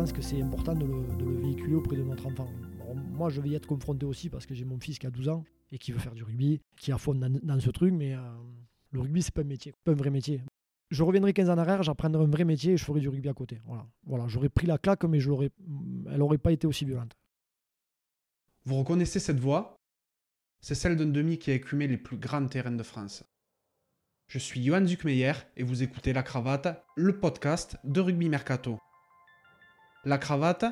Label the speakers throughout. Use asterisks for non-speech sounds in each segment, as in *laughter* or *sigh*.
Speaker 1: pense que c'est important de le, véhiculer auprès de notre enfant. Moi, je vais y être confronté aussi parce que j'ai mon fils qui a 12 ans et qui veut faire du rugby, qui est à fond dans, ce truc, mais euh, le rugby, c'est pas un métier, pas un vrai métier. Je reviendrai 15 ans en arrière, j'apprendrai un vrai métier et je ferai du rugby à côté. Voilà, voilà j'aurais pris la claque, mais elle n'aurait pas été aussi violente.
Speaker 2: Vous reconnaissez cette voix? C'est celle d'un demi qui a écumé les plus grands terrains de France. Je suis Johan Zuckmeyer et vous écoutez La Cravate, le podcast de Rugby Mercato. La Cravate,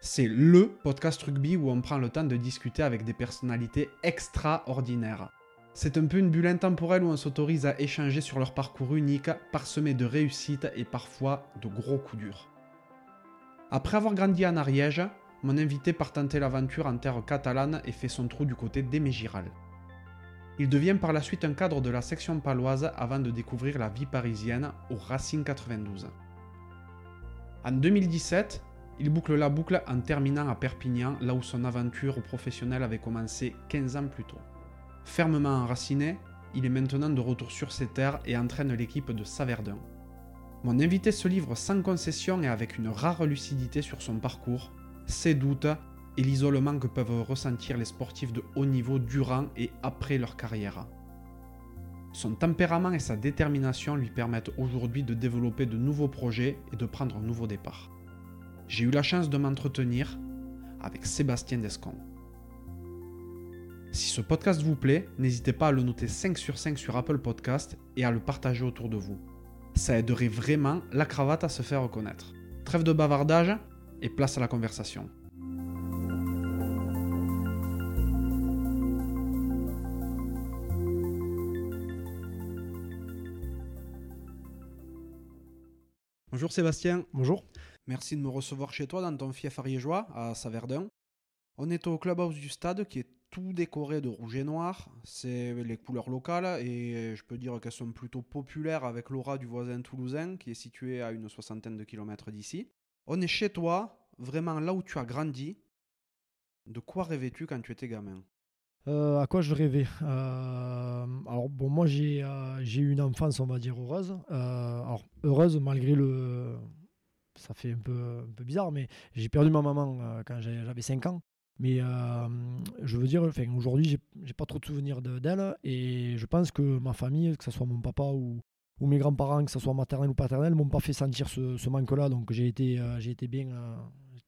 Speaker 2: c'est LE podcast rugby où on prend le temps de discuter avec des personnalités extraordinaires. C'est un peu une bulle intemporelle où on s'autorise à échanger sur leur parcours unique, parsemé de réussites et parfois de gros coups durs. Après avoir grandi en Ariège, mon invité part tenter l'aventure en terre catalane et fait son trou du côté d'Émégiral. Il devient par la suite un cadre de la section paloise avant de découvrir la vie parisienne au Racing 92. En 2017, il boucle la boucle en terminant à Perpignan, là où son aventure professionnelle avait commencé 15 ans plus tôt. Fermement enraciné, il est maintenant de retour sur ses terres et entraîne l'équipe de Saverdun. Mon invité se livre sans concession et avec une rare lucidité sur son parcours, ses doutes et l'isolement que peuvent ressentir les sportifs de haut niveau durant et après leur carrière. Son tempérament et sa détermination lui permettent aujourd'hui de développer de nouveaux projets et de prendre un nouveau départ. J'ai eu la chance de m'entretenir avec Sébastien Descon. Si ce podcast vous plaît, n'hésitez pas à le noter 5 sur 5 sur Apple Podcast et à le partager autour de vous. Ça aiderait vraiment la cravate à se faire reconnaître. Trêve de bavardage et place à la conversation. Bonjour Sébastien,
Speaker 1: Bonjour.
Speaker 2: Merci de me recevoir chez toi dans ton fief ariégeois à Saverdun. On est au clubhouse du stade qui est tout décoré de rouge et noir. C'est les couleurs locales et je peux dire qu'elles sont plutôt populaires avec l'aura du voisin toulousain qui est situé à une soixantaine de kilomètres d'ici. On est chez toi, vraiment là où tu as grandi. De quoi rêvais-tu quand tu étais gamin?
Speaker 1: Euh, à quoi je rêvais? Euh, Alors, bon, moi, j'ai euh, j'ai eu une enfance, on va dire, heureuse. Alors, heureuse malgré le. Ça fait un peu, bizarre, mais j'ai perdu ma maman euh, quand j'avais 5 ans. Mais je veux dire, enfin, aujourd'hui, j'ai pas trop de souvenirs de- d'elle. Et je pense que ma famille, que ce soit mon papa ou, mes grands-parents, que ce soit maternel ou paternel, m'ont pas fait sentir ce, manque-là. Donc, j'ai été, euh, euh,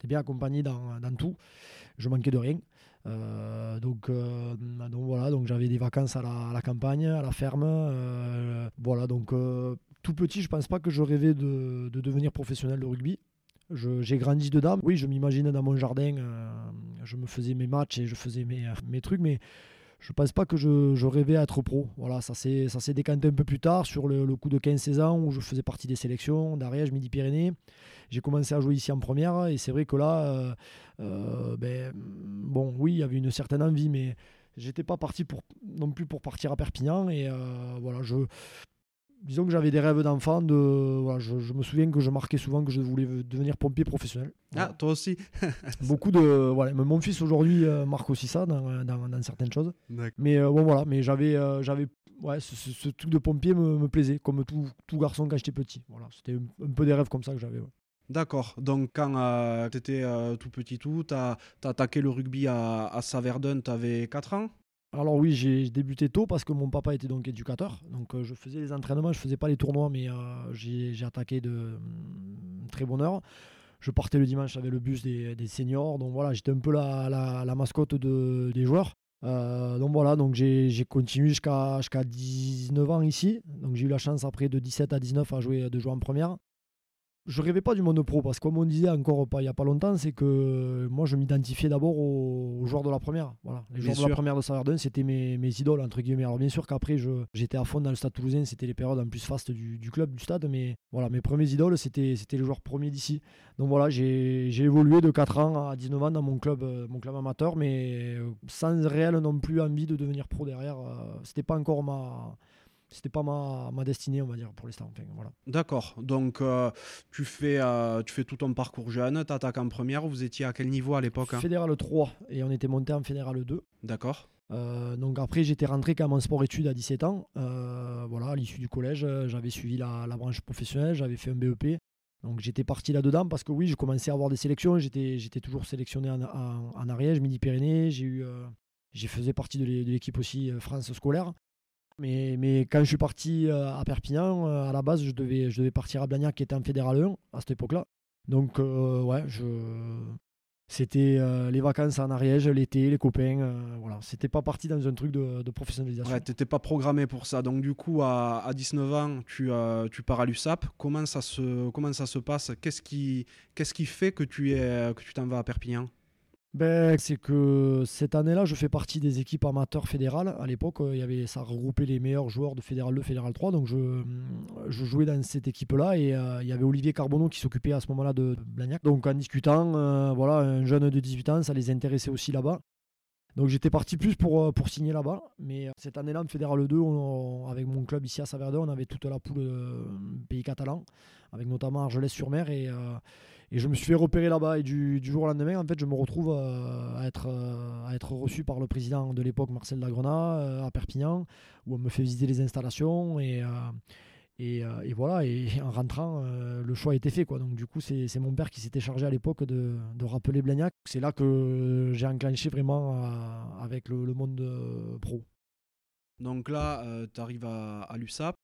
Speaker 1: bien accompagné dans, tout. Je manquais de rien. Donc, voilà, donc j'avais des vacances à la, à la campagne, à la ferme. voilà, donc tout petit, je pense pas que je rêvais de, de devenir professionnel de rugby. J'ai grandi dedans. Oui, je m'imaginais dans mon jardin, euh, je me faisais mes matchs et je faisais mes, mes trucs, mais je pense pas que je, je rêvais à être pro. Voilà, ça s'est décanté un peu plus tard sur le, coup de 15-16 ans où je faisais partie des sélections d'Ariège, Midi-Pyrénées. J'ai commencé à jouer ici en première et c'est vrai que là, euh, euh, ben, bon, oui, il y avait une certaine envie, mais j'étais pas parti pour, non plus pour partir à Perpignan. Et euh, voilà, je, disons que j'avais des rêves d'enfant. De, voilà, je, je me souviens que je marquais souvent que je voulais devenir pompier professionnel. Voilà.
Speaker 2: Ah, toi aussi *laughs*
Speaker 1: Beaucoup de, voilà, mais mon fils aujourd'hui euh, marque aussi ça dans, dans- dans certaines choses. Mais euh, bon voilà, mais j'avais, euh, j'avais, ouais, ce, ce- ce truc de pompier me, me plaisait, comme tout, tout garçon quand j'étais petit. Voilà, c'était un, un peu des rêves comme ça que j'avais. ouais.
Speaker 2: D'accord, donc quand tu étais tout petit tout, tu as, attaqué le rugby à, à Saverdun, tu avais 4 ans?
Speaker 1: Alors oui, j'ai débuté tôt parce que mon papa était donc éducateur. Donc euh, je faisais les entraînements, je faisais pas les tournois, mais euh, j'ai attaqué de hum, très bonne heure. Je partais le dimanche avec le bus des, seniors. Donc voilà, j'étais un peu la, mascotte de- des joueurs. Euh, donc voilà, donc j'ai continué jusqu'à jusqu'à 19 ans ici. Donc j'ai eu la chance après de 17 à 19 à jouer, de jouer en première. Je rêvais pas du monde pro parce que comme on disait encore pas, il y a pas longtemps, c'est que moi je m'identifiais d'abord aux, aux joueurs de la première. Voilà, les
Speaker 2: Bien
Speaker 1: joueurs de la première de Saverdun, c'était mes, mes idoles entre guillemets. Alors bien sûr qu'après je- j'étais à fond dans le stade toulousain, c'était les périodes en plus fastes du, du club, du stade, mais voilà, mes premiers idoles c'était c'était les joueurs premiers d'ici. Donc voilà, j'ai j'ai évolué de 4 ans à 19 ans dans mon club, euh, mon club amateur, mais euh, sans réel non plus envie de devenir pro derrière. euh, C'était pas encore ma c'était pas ma, ma destinée, on va dire, pour l'instant. Enfin, voilà.
Speaker 2: D'accord, donc euh, tu, fais, euh, tu fais tout ton parcours jeune, tu attaques en première, vous étiez à quel niveau à l'époque hein?
Speaker 1: Fédéral 3 et on était monté en Fédéral 2.
Speaker 2: D'accord,
Speaker 1: Euh, donc après, j'étais rentré quand même en sport-études à 17 ans. Voilà, à l'issue du collège, j'avais suivi la, la branche professionnelle, j'avais fait un BEP. Donc j'étais parti là-dedans parce que oui, je commençais à avoir des sélections. J'étais, j'étais toujours sélectionné en, en, en Ariège, Midi-Pyrénées. J'ai eu, euh, j'ai faisais partie de l'équipe aussi France scolaire. Mais, mais, quand je suis parti euh, à Perpignan, à la base, je devais, je devais partir à Blagnac qui était en Fédéral 1 à cette époque-là. Donc ouais, je, c'était euh, les vacances en Ariège, l'été, les copains. Euh, voilà, c'était pas parti dans un truc de, professionnalisation.
Speaker 2: Ouais, t'étais pas programmé pour ça. Donc du coup, à, 19 ans, tu, euh, tu pars à l'USAP. Comment ça se, comment ça se passe? Qu'est-ce qui, qu'est-ce qui fait que tu es, que tu t'en vas à Perpignan?
Speaker 1: Ben, c'est que cette année-là, je fais partie des équipes amateurs fédérales. À l'époque, il y avait, ça regroupait les meilleurs joueurs de Fédéral 2, Fédéral 3. Donc, je, je jouais dans cette équipe-là. Et euh, il y avait Olivier Carbonneau qui s'occupait à ce moment-là de, Blagnac. Donc, en discutant, euh, voilà, un jeune de 18 ans, ça les intéressait aussi là-bas. Donc, j'étais parti plus pour, euh, pour signer là-bas. Mais cette année-là, en Fédéral 2, avec mon club ici à Saverdun, on avait toute la poule pays catalan, avec notamment Argelès-sur-Mer. Et. Et je me suis fait repérer là-bas. Et du, jour au lendemain, en fait, je me retrouve euh, à, être, euh, à être reçu par le président de l'époque, Marcel Lagrena, euh, à Perpignan, où on me fait visiter les installations. Et, et, voilà. Et *laughs* en rentrant, le choix été fait. Donc, du coup, c'est mon père qui s'était chargé à l'époque de, de, rappeler Blagnac. C'est là que j'ai enclenché vraiment avec le, monde pro.
Speaker 2: Donc là, tu arrives à, l'USAP.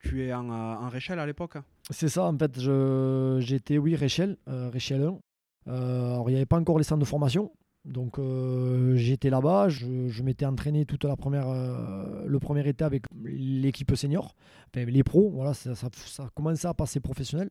Speaker 2: Tu es en, en Réchelle à l'époque
Speaker 1: C'est ça, en fait, j'étais, oui, Réchelle, euh, Réchelle 1. Euh, alors, il n'y avait pas encore les centres de formation. Donc, euh, j'étais là-bas, je, m'étais entraîné toute la première, le premier été avec l'équipe senior, les pros. Voilà, ça, ça, ça, commençait à passer professionnel.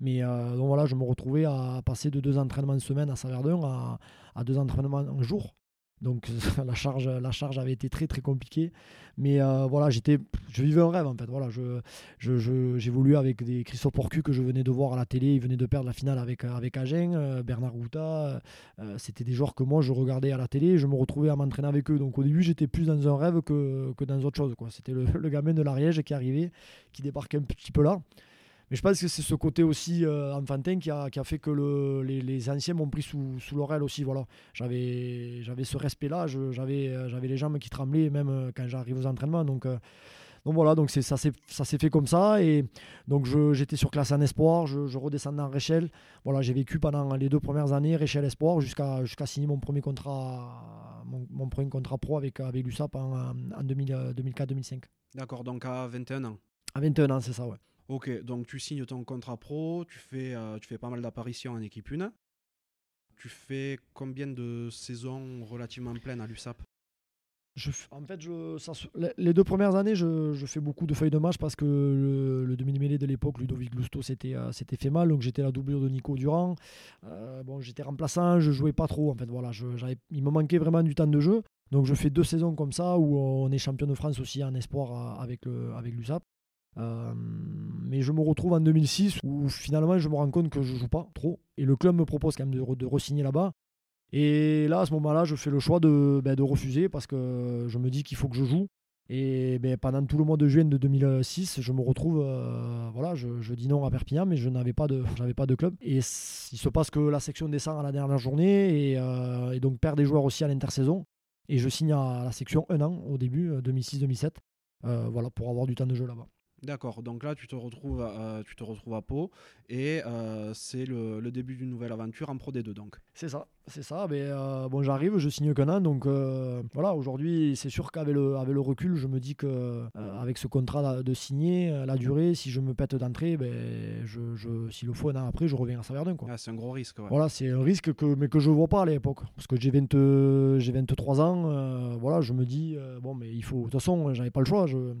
Speaker 1: Mais donc voilà, je me retrouvais à passer de deux entraînements en semaine à Saverdun à, à deux entraînements en jour. Donc *laughs* la charge, la charge avait été très très compliquée. Mais euh, voilà, j'étais, je vivais un rêve en fait. Voilà, je, j'évoluais avec des Christophe Porcu que je venais de voir à la télé. Ils venaient de perdre la finale avec, avec Agen, euh, Bernard Gouta. Euh, c'était des joueurs que moi je regardais à la télé je me retrouvais à m'entraîner avec eux. Donc au début, j'étais plus dans un rêve que, dans autre chose. C'était le, *laughs* le gamin de l'Ariège qui arrivait, qui débarquait un petit peu là. Mais je pense que c'est ce côté aussi euh, enfantin qui a, qui a, fait que le, les, les, anciens m'ont pris sous, sous l'oreille aussi. Voilà. J'avais, ce respect-là, j'avais, euh, j'avais les jambes qui tremblaient même euh, quand j'arrive aux entraînements. Donc, donc voilà, donc ça, s'est, fait comme ça. Et donc j'étais sur classe en espoir, je, je redescendais en Réchelle. Voilà, j'ai vécu pendant les deux premières années Réchelle Espoir jusqu'à, jusqu'à signer mon premier contrat, mon, mon premier contrat pro avec, avec l'USAP en, en 2004-2005.
Speaker 2: D'accord, donc à 21 ans.
Speaker 1: À 21 ans, c'est ça, ouais.
Speaker 2: Ok, donc tu signes ton contrat pro, tu fais, euh, tu fais pas mal d'apparitions en équipe 1. Tu fais combien de saisons relativement pleines à l'USAP?
Speaker 1: En fait, les deux premières années, je, fais beaucoup de feuilles de match parce que le, demi-mêlée de l'époque, Ludovic Lusto, euh, s'était fait mal. Donc j'étais la doublure de Nico Durand. Euh, bon, j'étais remplaçant, je jouais pas trop. En fait, voilà, il me manquait vraiment du temps de jeu. Donc je fais deux saisons comme ça où on est champion de France aussi en espoir avec, avec l'USAP. Euh, mais je me retrouve en 2006 où finalement je me rends compte que je joue pas trop et le club me propose quand même de, de re-signer là-bas. Et là, à ce moment-là, je fais le choix de, ben, refuser parce que je me dis qu'il faut que je joue. Et ben, pendant tout le mois de juin de 2006, je me retrouve, euh, voilà, je, dis non à Perpignan, mais je n'avais pas de, club. Et il se passe que la section descend à la dernière journée et, euh, et donc perd des joueurs aussi à l'intersaison. Et je signe à la section un an au début, 2006-2007, voilà, pour avoir du temps de jeu là-bas.
Speaker 2: D'accord, donc là tu te retrouves, à, tu te retrouves à Pau et euh, c'est le, début d'une nouvelle aventure en Pro D2 donc.
Speaker 1: C'est ça, c'est ça. Mais, euh, bon, j'arrive, je signe qu'un an donc euh, voilà. Aujourd'hui, c'est sûr qu'avec le, avec le recul, je me dis que avec ce contrat de signer, la durée, si je me pète d'entrée, ben, je, je, s'il le faut un an après, je reviens à Saverdun. Quoi.
Speaker 2: Ah, c'est un gros risque.
Speaker 1: Voilà, c'est un risque que, mais que je vois pas à l'époque parce que j'ai, 20, j'ai 23 ans. voilà, je me dis bon, mais il faut. De toute façon, j'avais pas le choix. Je,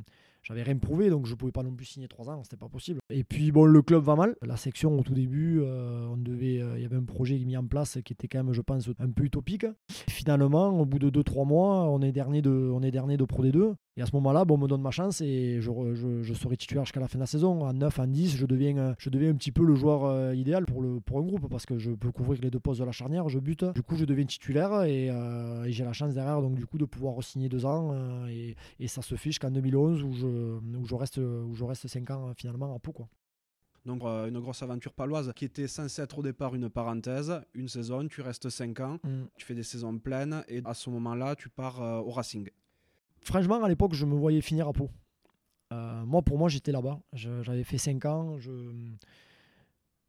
Speaker 1: j'avais rien prouvé, donc je pouvais pas non plus signer trois ans, c'était pas possible. Et puis bon, le club va mal. La section au tout début, euh, on euh, il y avait un projet mis en place qui était quand même, je pense, un peu utopique. Finalement, au bout de 2-3 mois, on est dernier de, on est dernier de Pro D2. Et à ce moment-là, bon, on me donne ma chance et je, je, je serai titulaire jusqu'à la fin de la saison. En 9, en 10, je deviens, euh, je deviens un petit peu le joueur idéal pour, le, pour un groupe parce que je peux couvrir les deux postes de la charnière, je bute. Du coup, je deviens titulaire et, j'ai la chance derrière, donc du coup, de pouvoir signer deux ans. et, et, ça se fait jusqu'en 2011 où je, où je reste, où je reste 5 ans finalement à Pau. Quoi.
Speaker 2: Donc euh, une grosse aventure paloise qui était censée être au départ une parenthèse, une saison, tu restes 5 ans, mm. tu fais des saisons pleines et à ce moment-là tu pars euh, au Racing.
Speaker 1: Franchement à l'époque je me voyais finir à Pau. Euh, moi pour moi j'étais là-bas, j'avais fait 5 ans, je...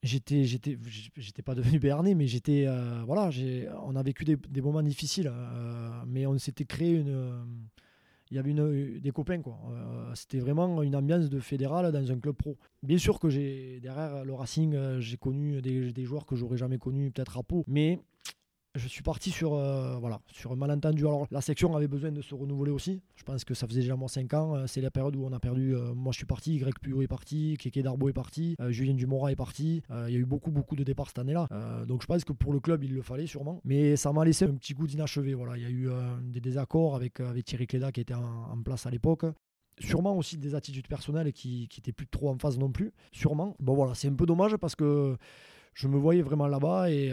Speaker 1: j'étais j'étais pas devenu *laughs* béarnais mais j'étais euh, voilà j'ai on a vécu des, moments difficiles euh, mais on s'était créé une il y avait une, des copains quoi. C'était vraiment une ambiance de fédéral dans un club pro. Bien sûr que j'ai derrière le Racing j'ai connu des, des joueurs que j'aurais jamais connus peut-être à Pau mais je suis parti sur, euh, voilà, sur un malentendu. Alors, la section avait besoin de se renouveler aussi. Je pense que ça faisait déjà moins 5 ans. Euh, C'est la période où on a perdu. euh, moi, je suis parti. Greg Puyot est parti. Keke Darbo est parti. Julien Dumora est parti. Il y a eu beaucoup, beaucoup de départs cette année-là. Donc, je pense que pour le club, il le fallait sûrement. Mais ça m'a laissé un petit goût d'inachevé. Voilà. Il y a eu des désaccords avec, avec Thierry Cléda qui était en, en place à l'époque. Sûrement aussi des attitudes personnelles qui n'étaient plus trop en phase non plus. Sûrement. Bon, voilà. C'est un peu dommage parce que je me voyais vraiment là-bas et.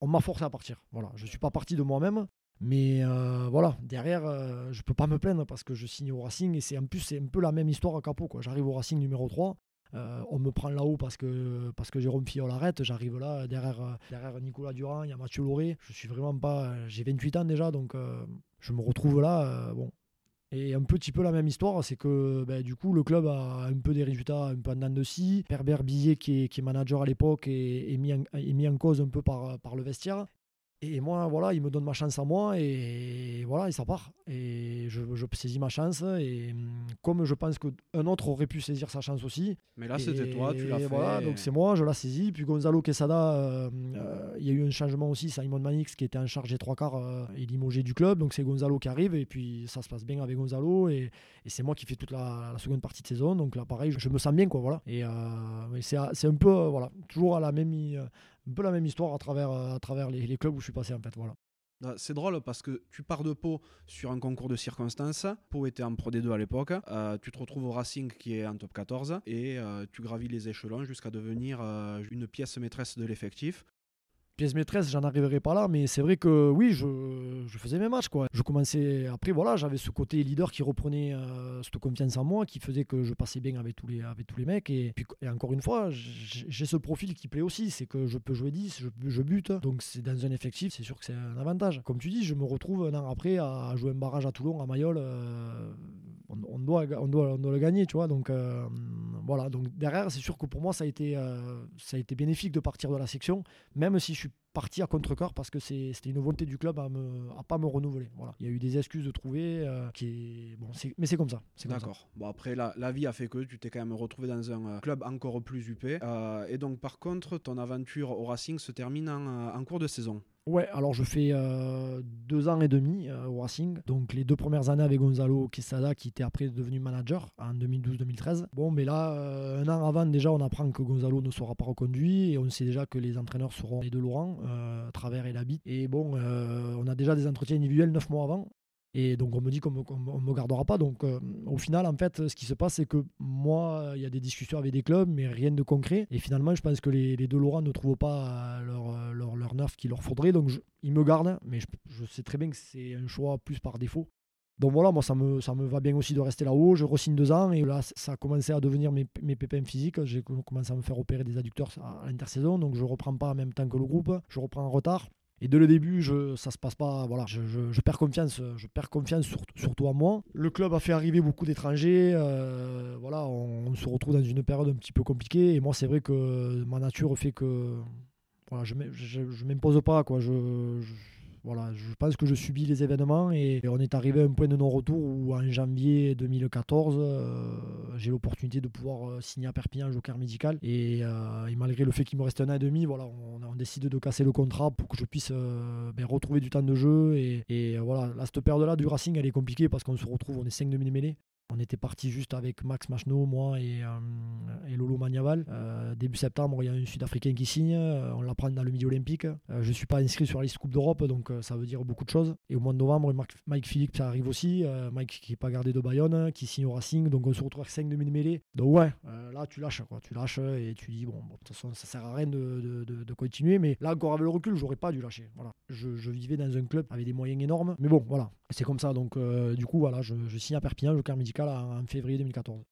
Speaker 1: On m'a forcé à partir. Voilà, je suis pas parti de moi-même, mais euh, voilà, derrière, euh, je peux pas me plaindre parce que je signe au Racing et c'est en plus c'est un peu la même histoire à Capot. J'arrive au Racing numéro 3. euh, on me prend là-haut parce que, parce que Jérôme Fillol arrête. J'arrive là, derrière, euh, derrière Nicolas Durand, il y a Mathieu Lauré. Je suis vraiment pas. J'ai 28 ans déjà, donc je me retrouve là. bon. Et un petit peu la même histoire, c'est que ben, du coup le club a un peu des résultats un peu en dents de scie. Herbert Billet, qui est, manager à l'époque, est, mis en, cause un peu par le vestiaire. Et moi, voilà, il me donne ma chance à moi et voilà, et ça part. Et je, je saisis ma chance. Et hum, comme je pense qu'un autre aurait pu saisir sa chance aussi.
Speaker 2: Mais là, c'était toi, tu l'as fait.
Speaker 1: Voilà, donc c'est moi, je l'ai saisi. Puis Gonzalo Quesada, euh, euh, il y a eu un changement aussi. Simon Manix, qui était en charge des trois quarts, euh, est limogé du club. Donc c'est Gonzalo qui arrive. Et puis ça se passe bien avec Gonzalo. Et, et c'est moi qui fais toute la, la seconde partie de saison. Donc là, pareil, je, je me sens bien, quoi. Voilà. Et euh, c'est un peu, voilà, toujours à la même, un peu la même histoire à travers, euh, les, clubs où je suis passé, en fait. Voilà.
Speaker 2: Ah, C'est drôle parce que tu pars de Pau sur un concours de circonstances. Pau était en Pro D2 à l'époque. Euh, tu te retrouves au Racing qui est en top 14 et euh, tu gravis les échelons jusqu'à devenir une pièce maîtresse de l'effectif.
Speaker 1: Pièce maîtresse, j'en arriverai pas là, mais c'est vrai que oui, je, faisais mes matchs. Quoi. Je commençais, après, voilà, j'avais ce côté leader qui reprenait euh, cette confiance en moi, qui faisait que je passais bien avec tous les, avec tous les mecs. Et, puis, et encore une fois, j'ai ce profil qui plaît aussi, c'est que je peux jouer 10, je, bute. Donc c'est dans un effectif, c'est sûr que c'est un avantage. Comme tu dis, je me retrouve un an après à jouer un barrage à Toulon, à Mayol. euh, on, on doit, on, doit, on doit le gagner, tu vois. Donc euh, voilà, donc derrière, c'est sûr que pour moi, ça a, été, euh, ça a été bénéfique de partir de la section, même si je suis suis parti à contre-cœur parce que c'était une volonté du club à ne à pas me renouveler. Voilà. Il y a eu des excuses de trouver, euh, qui est... bon, c'est- mais c'est comme ça.
Speaker 2: D'accord. Bon, après, la, la vie a fait que tu t'es quand même retrouvé dans un euh, club encore plus huppé. Euh, et donc, par contre, ton aventure au Racing se termine en, en cours de saison.
Speaker 1: Ouais, alors je fais euh, deux ans et demi euh, au Racing. Donc les deux premières années avec Gonzalo Quesada, qui était après devenu manager en 2012-2013. Bon, mais là, euh, un an avant, déjà, on apprend que Gonzalo ne sera pas reconduit et on sait déjà que les entraîneurs seront les deux Laurent, euh, Travers et Labitte. Et bon, euh, on a déjà des entretiens individuels neuf mois avant. Et donc on me dit qu'on ne me gardera pas. Donc euh, au final, en fait, ce qui se passe, c'est que moi, il y a des discussions avec des clubs, mais rien de concret. Et finalement, je pense que les, les deux Laurent ne trouvent pas leur, leur, leur neuf qu'il leur faudrait. Donc ils me gardent, mais je sais très bien que c'est un choix plus par défaut. Donc voilà, moi ça me, ça me va bien aussi de rester là-haut. Je re-signe deux ans et là ça a commencé à devenir mes, mes pépins physiques. J'ai commencé à me faire opérer des adducteurs à l'intersaison, donc je reprends pas en même temps que le groupe. Je reprends en retard. Et dès le début, je, ça se passe pas. Voilà, je, je- perds confiance. Je perds confiance sur- surtout en moi. Le club a fait arriver beaucoup d'étrangers. euh, voilà, on, se retrouve dans une période un petit peu compliquée. Et moi, c'est vrai que ma nature fait que voilà, je ne je, m'impose pas. Quoi. Voilà, je pense que je subis les événements et, on est arrivé à un point de non-retour où en janvier 2014, euh, j'ai l'opportunité de pouvoir euh, signer à Perpignan, joker médical. Et, euh, et malgré le fait qu'il me reste un an et demi, voilà, on, décide de casser le contrat pour que je puisse ben, retrouver du temps de jeu. Et, voilà, là, cette période-là du Racing, elle est compliquée parce qu'on se retrouve, on est 5 demi-mêlés. On était parti juste avec Max Machno, moi et, euh, Lolo Magnaval. Euh, début septembre, il y a un Sud-Africain qui signe. euh, on l'apprend dans le milieu olympique. Je ne suis pas inscrit sur la liste Coupe d'Europe, donc ça veut dire beaucoup de choses. Et au mois de novembre, Marc- Mike Philippe ça arrive aussi. Mike qui n'est pas gardé de Bayonne, qui signe au Racing. Donc on se retrouve avec 5 demi mêlée. Donc ouais, là tu lâches. Quoi. Tu lâches et tu dis, bon, de toute façon, ça sert à rien de, de- continuer. Mais là, encore avec le recul, j'aurais pas dû lâcher. Voilà. Je, vivais dans un club avec des moyens énormes. Mais bon, voilà. C'est comme ça. Donc du coup, voilà, je, signe à Perpignan, joker en, en février 2014.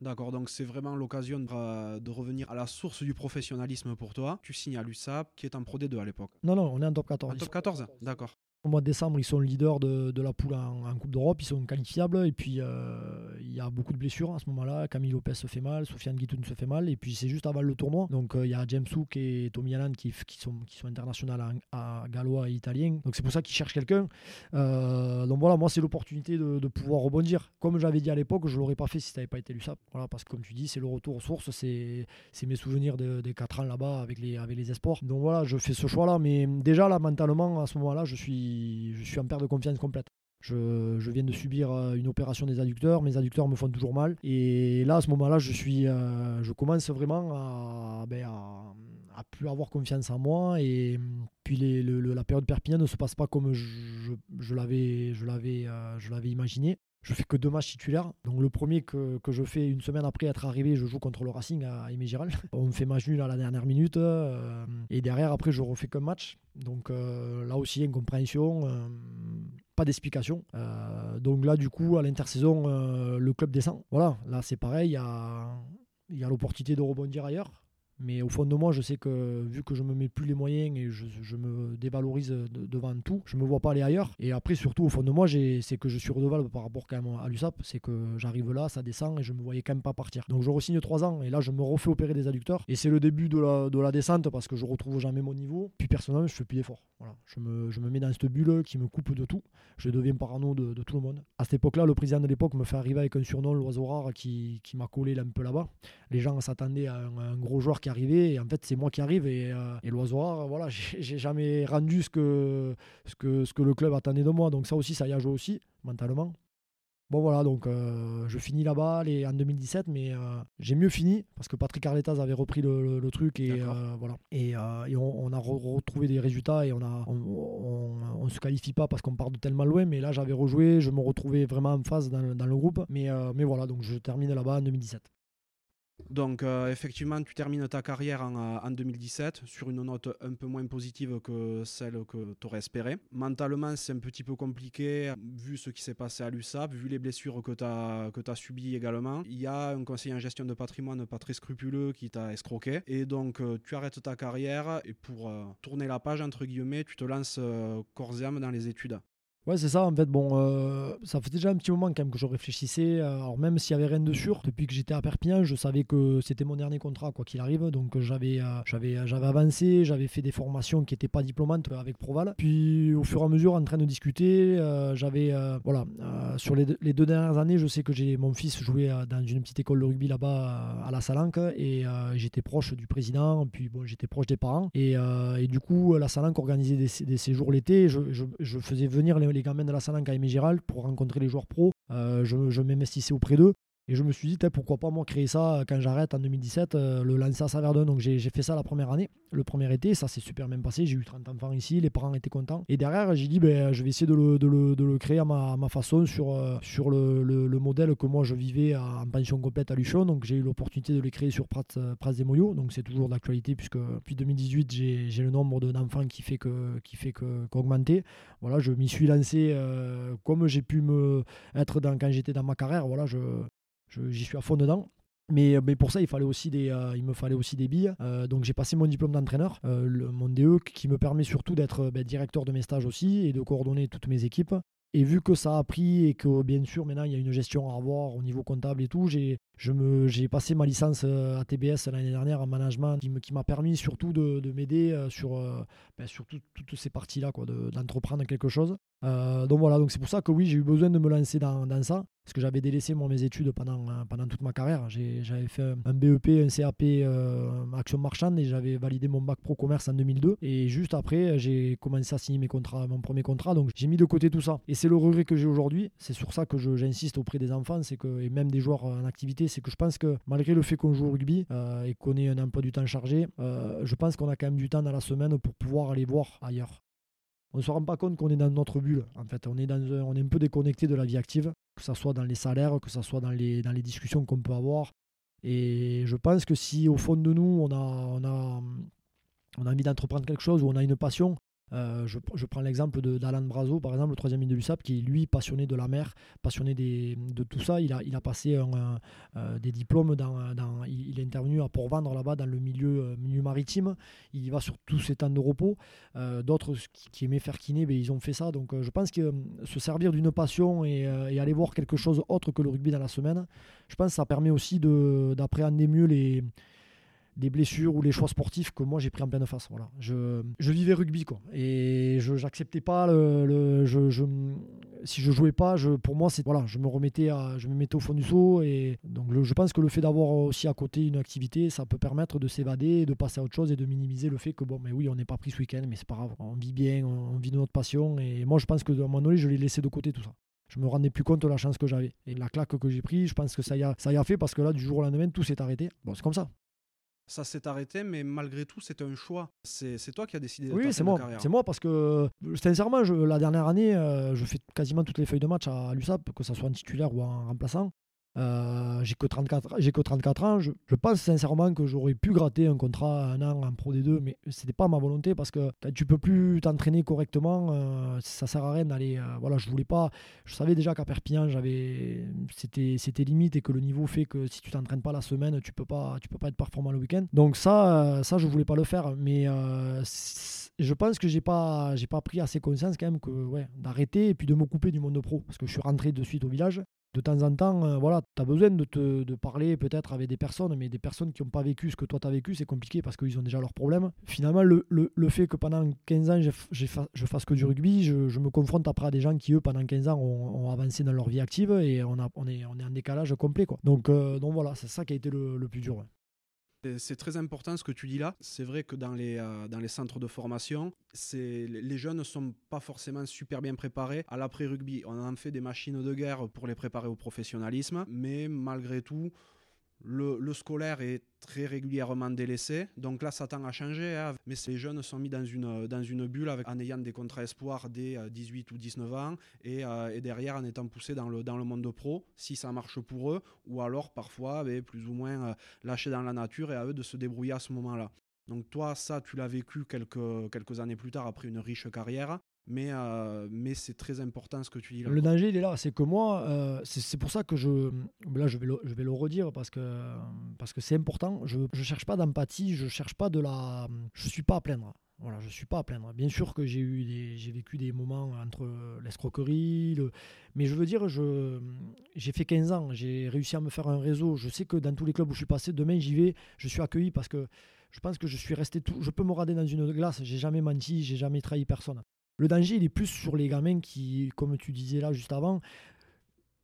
Speaker 2: D'accord, donc c'est vraiment l'occasion de, de revenir à la source du professionnalisme pour toi. Tu signes à l'USAP, qui est en Pro D2 à l'époque.
Speaker 1: Non, non, on est en top 14.
Speaker 2: En top 14 D'accord.
Speaker 1: Au mois de décembre, ils sont leaders de, de la poule en, Coupe d'Europe, ils sont qualifiables. Et puis, euh, il y a beaucoup de blessures à ce moment-là. Camille Lopez se fait mal, Sofiane Guitoun se fait mal. Et puis, c'est juste avant le tournoi. Donc, euh, il y a James Hook et Tommy Allen qui, qui, sont, qui sont internationaux à, gallois et italien. Donc, c'est pour ça qu'ils cherchent quelqu'un. Euh, donc, voilà, moi, c'est l'opportunité de, de, pouvoir rebondir. Comme j'avais dit à l'époque, je ne l'aurais pas fait si ça n'avait pas été l'USAP. Voilà, parce que, comme tu dis, c'est le retour aux sources. C'est mes souvenirs de, des 4 ans là-bas avec les, avec les espoirs. Donc, voilà, je fais ce choix-là. Mais déjà, là, mentalement, à ce moment-là, je suis, je suis en perte de confiance complète. Je, viens de subir euh, une opération des adducteurs, mes adducteurs me font toujours mal. Et là, à ce moment-là, je, euh, commence vraiment à, ben, à, plus avoir confiance en moi. Et puis la période Perpignan ne se passe pas comme je, je, je l'avais euh, imaginé. Je fais que deux matchs titulaires. Donc le premier que, je fais une semaine après être arrivé, je joue contre le Racing à Aimé Giral. *laughs* On me fait match nul à la dernière minute. Euh, et derrière, après, je refais qu'un match. Donc euh, là aussi, incompréhension, euh, pas d'explication. Donc là, du coup, à l'intersaison, le club descend. Voilà, là c'est pareil, il y a l'opportunité de rebondir ailleurs. Mais au fond de moi, je sais que vu que je me mets plus les moyens et je, je me dévalorise de, devant tout, je me vois pas aller ailleurs. Et après, surtout, au fond de moi, c'est que je suis redevable par rapport quand même à l'USAP. C'est que j'arrive là, ça descend et je me voyais quand même pas partir. Donc je re-signe 3 ans et là, je me refais opérer des adducteurs. Et c'est le début de la, de la descente parce que je retrouve jamais mon niveau. Puis personnellement, je fais plus d'efforts. Voilà. Je, me, je me mets dans cette bulle qui me coupe de tout. Je deviens parano de, tout le monde. À cette époque-là, le président de l'époque me fait arriver avec un surnom, l'oiseau rare, qui, qui m'a collé un peu là-bas. Les gens s'attendaient à un, un, gros joueur qui arrivait et en fait, c'est moi qui arrive et, euh, et l'oiseau rare, voilà, *laughs* j'ai jamais rendu ce que, ce, que, ce que le club attendait de moi. Donc ça aussi, ça y a joué aussi, mentalement. Bon voilà, donc euh, je finis là-bas en 2017, mais euh, j'ai mieux fini parce que Patrick Arletas avait repris le, le, le truc et euh, voilà. Et, et on, on, a re retrouvé des résultats et on a on, on, on se qualifie pas parce qu'on part de tellement loin, mais là j'avais rejoué, je me retrouvais vraiment en phase dans, dans le groupe, mais mais voilà, donc je termine là-bas en 2017.
Speaker 2: Donc euh, effectivement, tu termines ta carrière en, euh, en, 2017 sur une note un peu moins positive que celle que tu aurais espéré. Mentalement, c'est un petit peu compliqué vu ce qui s'est passé à l'USAP, vu les blessures que tu as, subies également. Il y a un conseiller en gestion de patrimoine pas très scrupuleux qui t'a escroqué. Et donc euh, tu arrêtes ta carrière et pour euh, tourner la page, entre guillemets, tu te lances euh, corps et dans les études.
Speaker 1: Ouais, c'est ça. En fait, bon, euh, ça fait déjà un petit moment quand même que je réfléchissais. Alors, même s'il n'y avait rien de sûr, depuis que j'étais à Perpignan, je savais que c'était mon dernier contrat, quoi qu'il arrive. Donc, j'avais, euh, j'avais, j'avais avancé, j'avais fait des formations qui n'étaient pas diplômantes avec Proval. Puis, au fur et à mesure, en train de discuter, euh, j'avais, voilà, euh, sur les deux, les deux, dernières années, je sais que j'ai mon fils jouait dans une petite école de rugby là-bas à la Salanque et euh, j'étais proche du président, puis bon, j'étais proche des parents. Et, euh, et, du coup, la Salanque organisait des, des séjours l'été. Je, je, je, faisais venir les les gamins de la Salanque à Aimé Giral pour rencontrer les joueurs pros. Euh, je, je m'investissais auprès d'eux. Et je me suis dit, pourquoi pas moi créer ça quand j'arrête en 2017, euh, le lancer à Saverdun. Donc j'ai fait ça la première année, le premier été. Ça s'est super bien passé. J'ai eu 30 enfants ici, les parents étaient contents. Et derrière, j'ai dit, ben, je vais essayer de le, de le, de le créer à ma, ma, façon sur, euh, sur le, le, le, modèle que moi je vivais en pension complète à Luchon. Donc j'ai eu l'opportunité de les créer sur Pras des Moyaux. Donc c'est toujours d'actualité puisque depuis 2018, j'ai le nombre d'enfants qui fait que qui qu'augmenter. voilà, je m'y suis lancé euh, comme j'ai pu me être dans, quand j'étais dans ma carrière. Voilà, je, j'y suis à fond dedans. Mais, mais, pour ça, il, fallait aussi des, euh, il me fallait aussi des billes. Euh, donc j'ai passé mon diplôme d'entraîneur, euh, mon DE, qui me permet surtout d'être ben, directeur de mes stages aussi et de coordonner toutes mes équipes. Et vu que ça a pris et que bien sûr maintenant il y a une gestion à avoir au niveau comptable et tout, j'ai passé ma licence à TBS l'année dernière en management qui m'a permis surtout de, de m'aider sur, ben, sur tout, toutes ces parties-là, d'entreprendre de, quelque chose. Euh, donc voilà, donc c'est pour ça que oui, j'ai eu besoin de me lancer dans, ça, parce que j'avais délaissé mes études pendant, toute ma carrière. J'avais fait un BEP, un CAP euh, action marchande et j'avais validé mon bac pro commerce en 2002. Et juste après, j'ai commencé à signer mes contrats, mon premier contrat, donc j'ai mis de côté tout ça. Et c'est le regret que j'ai aujourd'hui. C'est sur ça que j'insiste auprès des enfants, c'est que et même des joueurs en activité, c'est que je pense que malgré le fait qu'on joue au rugby euh, et qu'on ait un emploi du temps chargé, je pense qu'on a quand même du temps dans la semaine pour pouvoir aller voir ailleurs on ne se rend pas compte qu'on est dans notre bulle. En fait, on est, un, peu déconnecté de la vie active, que ce soit dans les salaires, que ce soit dans les, discussions qu'on peut avoir. Et je pense que si au fond de nous, on a, on a envie d'entreprendre quelque chose ou on a une passion, Euh, je, prends l'exemple d'Alan Brazo, par exemple, le troisième de l'USAP, qui est lui passionné de la mer, passionné de tout ça. Il a, passé euh, des diplômes, il, est intervenu à Port-Vendre là-bas dans le milieu, euh, maritime. Il va sur tous ses temps de repos. D'autres qui, aimaient faire kiné, ben, ils ont fait ça. Donc je pense que se servir d'une passion et, et, aller voir quelque chose autre que le rugby dans la semaine, je pense que ça permet aussi d'appréhender mieux les des blessures ou les choix sportifs que moi j'ai pris en pleine face. Voilà. Je, je vivais rugby quoi. Et je n'acceptais pas le. je, je, si je jouais pas, je, pour moi, c'est voilà, je me remettais je me mettais au fond du saut. Et donc je pense que le fait d'avoir aussi à côté une activité, ça peut permettre de s'évader, de passer à autre chose et de minimiser le fait que bon, mais oui, on n'est pas pris ce week-end, mais c'est pas grave. On vit bien, on, vit de notre passion. Et moi, je pense que à un moment je l'ai laissé de côté tout ça je me rendais plus compte de la chance que j'avais. Et la claque que j'ai pris, je pense que ça y, a, ça y a fait parce que là, du jour au lendemain, tout s'est arrêté. Bon, c'est comme ça
Speaker 2: ça s'est arrêté, mais malgré tout, c'était un choix. C'est toi qui as décidé
Speaker 1: de Oui, c'est moi. C'est moi parce que, sincèrement, je, la dernière année, euh, je fais quasiment toutes les feuilles de match à, l'USAP, que ce soit en titulaire ou en remplaçant. Euh, j'ai que 34 j'ai que 34 ans. Je, pense sincèrement que j'aurais pu gratter un contrat un an en Pro D2 mais c'était pas ma volonté parce que tu peux plus t'entraîner correctement euh, ça sert à rien d'aller euh, voilà je voulais pas. Je savais déjà qu'à Perpignan j'avais c'était c'était limite et que le niveau fait que si tu t'entraînes pas la semaine tu peux pas tu peux pas être performant le week-end. Donc ça ça je voulais pas le faire. Mais je pense que j'ai pas j'ai pas pris assez conscience quand même que ouais d'arrêter et puis de me couper du monde pro parce que je suis rentré de suite au village de temps en temps, euh, voilà, tu as besoin de, te, parler peut-être avec des personnes, mais des personnes qui n'ont pas vécu ce que toi tu as vécu, c'est compliqué parce qu'ils ont déjà leurs problèmes. Finalement, le, fait que pendant 15 ans, je fasse que du rugby, je, me confronte après à des gens qui, eux, pendant 15 ans, ont, avancé dans leur vie active et on, a, on, est, en décalage complet. Quoi. Donc, euh, donc voilà, c'est ça qui a été le plus dur.
Speaker 2: C'est très important ce que tu dis là. C'est vrai que dans les, euh, centres de formation, les jeunes ne sont pas forcément super bien préparés à l'après-rugby. On en fait des machines de guerre pour les préparer au professionnalisme, mais malgré tout, le, scolaire est très régulièrement délaissé. Donc là, ça tend à changer. Hein. Mais ces jeunes sont mis dans une, bulle avec, en ayant des contrats espoirs dès 18 euh, ou 19 ans et, euh, et, derrière en étant poussés dans le, monde pro, si ça marche pour eux, ou alors parfois ben, plus ou moins euh, lâchés dans la nature et à eux de se débrouiller à ce moment-là. Donc toi, ça, tu l'as vécu quelques années plus tard après une riche carrière. Mais, euh, mais c'est très important ce que tu dis là.
Speaker 1: Le danger, il est là. C'est que moi, euh, c'est pour ça que je. Là, je vais le, je vais le redire parce que parce que c'est important. Je ne cherche pas d'empathie, je cherche pas de la. Je suis pas à plaindre. Voilà, je suis pas à plaindre. Bien sûr que j'ai vécu des moments entre l'escroquerie, le... mais je veux dire, j'ai fait 15 ans, j'ai réussi à me faire un réseau. Je sais que dans tous les clubs où je suis passé, demain j'y vais, je suis accueilli parce que je pense que je suis resté tout. Je peux me rader dans une glace. J'ai jamais menti, j'ai jamais trahi personne. Le danger, il est plus sur les gamins qui, comme tu disais là juste avant,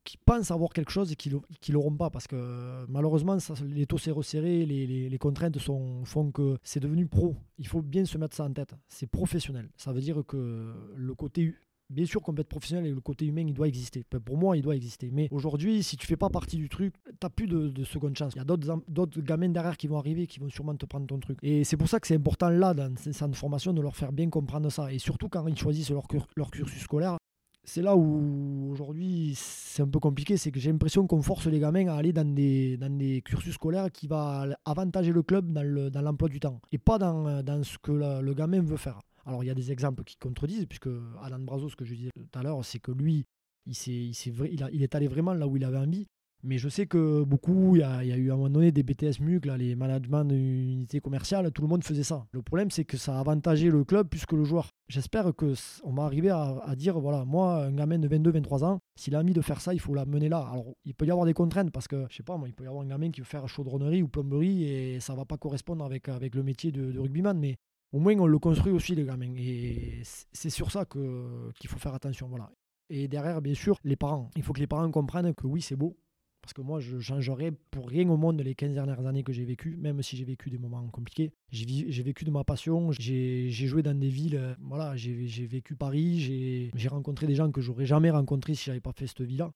Speaker 1: qui pensent avoir quelque chose et qui ne l'auront pas. Parce que malheureusement, ça, les taux s'est resserré, les, contraintes sont, font que c'est devenu pro. Il faut bien se mettre ça en tête. C'est professionnel. Ça veut dire que le côté Bien sûr qu'on peut être professionnel et le côté humain, il doit exister. Pour moi, il doit exister. Mais aujourd'hui, si tu fais pas partie du truc, tu n'as plus de, seconde chance. Il y a d'autres gamins derrière qui vont arriver, qui vont sûrement te prendre ton truc. Et c'est pour ça que c'est important là, dans ces centres de formation, de leur faire bien comprendre ça. Et surtout quand ils choisissent leur, cursus scolaire, c'est là où aujourd'hui c'est un peu compliqué, c'est que j'ai l'impression qu'on force les gamins à aller dans des, cursus scolaires qui va avantager le club dans l'emploi du temps et pas dans ce que le gamin veut faire. Alors il y a des exemples qui contredisent, puisque Alan Brazo, ce que je disais tout à l'heure, c'est que lui, il, est, il, il, est allé vraiment là où il avait envie. Mais je sais que beaucoup, il y a, eu à un moment donné des BTS MUC, les managements d'unités commerciales, tout le monde faisait ça. Le problème, c'est que ça a avantagé le club plus que le joueur. J'espère qu'on va arriver à, à, dire, voilà, moi, un gamin de 22-23 ans, s'il a envie de faire ça, il faut l'amener là. Alors, il peut y avoir des contraintes parce que, je sais pas, moi, il peut y avoir un gamin qui veut faire chaudronnerie ou plomberie et ça va pas correspondre avec, avec le métier de rugbyman. Mais au moins on le construit aussi les gamins. Et c'est sur ça qu'il faut faire attention. Voilà. Et derrière, bien sûr, les parents. Il faut que les parents comprennent que oui, c'est beau. Parce que moi, je changerais pour rien au monde les 15 dernières années que j'ai vécues, même si j'ai vécu des moments compliqués. J'ai vécu de ma passion, j'ai joué dans des villes, voilà, j'ai vécu Paris, j'ai rencontré des gens que j'aurais jamais rencontrés si j'avais pas fait cette vie-là.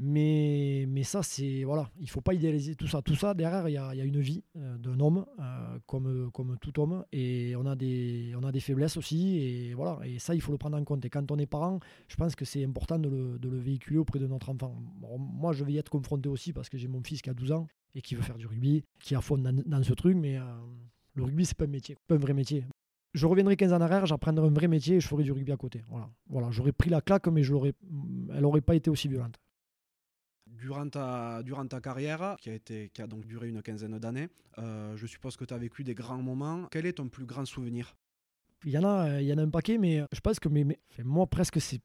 Speaker 1: Mais, mais ça, c'est. Voilà, il faut pas idéaliser tout ça. Tout ça, derrière, il y a, une vie euh, d'un homme, euh, comme, comme tout homme. Et on a, des, on a des faiblesses aussi. Et voilà, et ça, il faut le prendre en compte. Et quand on est parent, je pense que c'est important de le, de le, véhiculer auprès de notre enfant. moi, je vais y être confronté aussi parce que j'ai mon fils qui a 12 ans et qui veut faire du rugby, qui a fond dans, ce truc. Mais euh, le rugby, c'est pas un métier, pas un vrai métier. je reviendrai 15 ans en arrière, j'apprendrai un vrai métier et je ferai du rugby à côté. Voilà, voilà j'aurais pris la claque, mais elle n'aurait pas été aussi violente.
Speaker 2: Durant ta, durant ta carrière, qui a, été, qui a donc duré une quinzaine d'années, euh, je suppose que tu as vécu des grands moments. Quel est ton plus grand souvenir?
Speaker 1: Il y en a, euh, il y en a un paquet, mais je pense que mais, moi presque c'est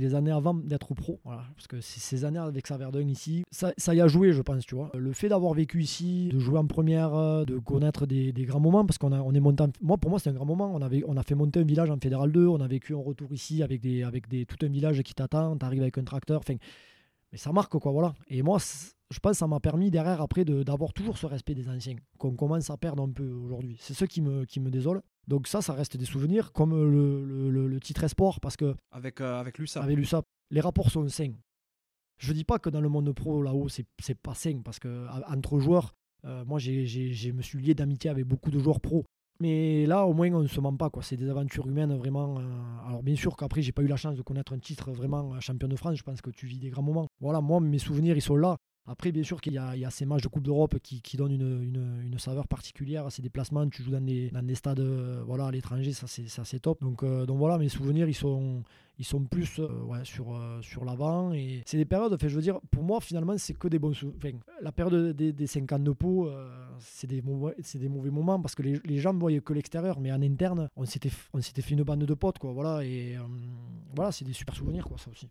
Speaker 1: les années avant d'être pro, parce que ces années avec Saverdun ici, ça, y a joué, je pense, tu vois. Le fait d'avoir vécu ici, de jouer en première, euh, de connaître des, des grands moments, parce qu'on on est monté, moi pour moi c'est un grand moment. On avait, on a fait monter un village en fédéral 2, on a vécu un retour ici avec des, avec des tout un village qui t'attend, t'arrives avec un tracteur, mais ça marque quoi, voilà. Et moi je pense que ça m'a permis derrière après d'avoir toujours ce respect des anciens qu'on commence à perdre un peu aujourd'hui. C'est ce qui me, qui me désole. Donc ça, ça reste des souvenirs comme le, le, le titre Esport parce que
Speaker 2: avec euh, avec l'USAP.
Speaker 1: Avec l'USAP, les rapports sont sains. Je dis pas que dans le monde pro là-haut c'est pas sain parce que entre joueurs, euh, moi j'ai, me suis lié d'amitié avec beaucoup de joueurs pro. Mais là, au moins, on ne se ment pas. Quoi. C'est des aventures humaines vraiment. Euh, alors, bien sûr qu'après, j'ai pas eu la chance de connaître un titre vraiment champion de France. Je pense que tu vis des grands moments. Voilà, moi, mes souvenirs, ils sont là. Après, bien sûr qu'il y, a ces matchs de Coupe d'Europe qui, donnent une, saveur particulière à ces déplacements. Tu joues dans des, stades euh, voilà, à l'étranger, ça c'est top. Donc, euh, donc voilà, mes souvenirs, ils sont, ils sont plus euh, sur, sur l'avant. Et c'est des périodes, fait, je veux dire, pour moi, finalement, c'est que des bons souvenirs. la période des, des 50 de peau, c'est des, des mauvais moments parce que les, gens ne voyaient que l'extérieur, mais en interne, on s'était fait une bande de potes, quoi. Voilà, et voilà, c'est des super souvenirs, quoi, ça aussi.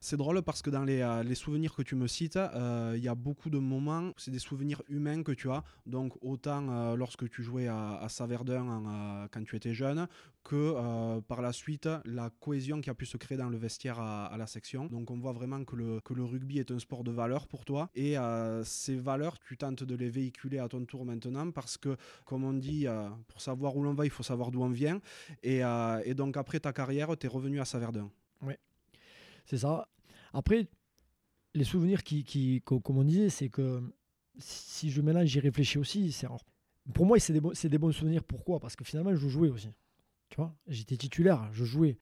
Speaker 2: C'est drôle parce que dans les, euh, souvenirs que tu me cites, euh, il y a beaucoup de moments, c'est des souvenirs humains que tu as. Donc autant euh, lorsque tu jouais à, Saverdun quand tu étais jeune, que par la suite la cohésion qui a pu se créer dans le vestiaire à, la section. Donc on voit vraiment que le, rugby est un sport de valeur pour toi. Et ces valeurs, tu tentes de les véhiculer à ton tour maintenant parce que, comme on dit, pour savoir où l'on va, il faut savoir d'où on vient. Et, et donc après ta carrière, tu es revenu à Saverdun.
Speaker 1: Oui. C'est ça. Après, les souvenirs qui, qui comme on disait, c'est que si je mélange, j'y réfléchis aussi. Pour moi, c'est des, des, bons souvenirs. Pourquoi? Parce que finalement, je jouais aussi. Tu vois, j'étais titulaire, je jouais.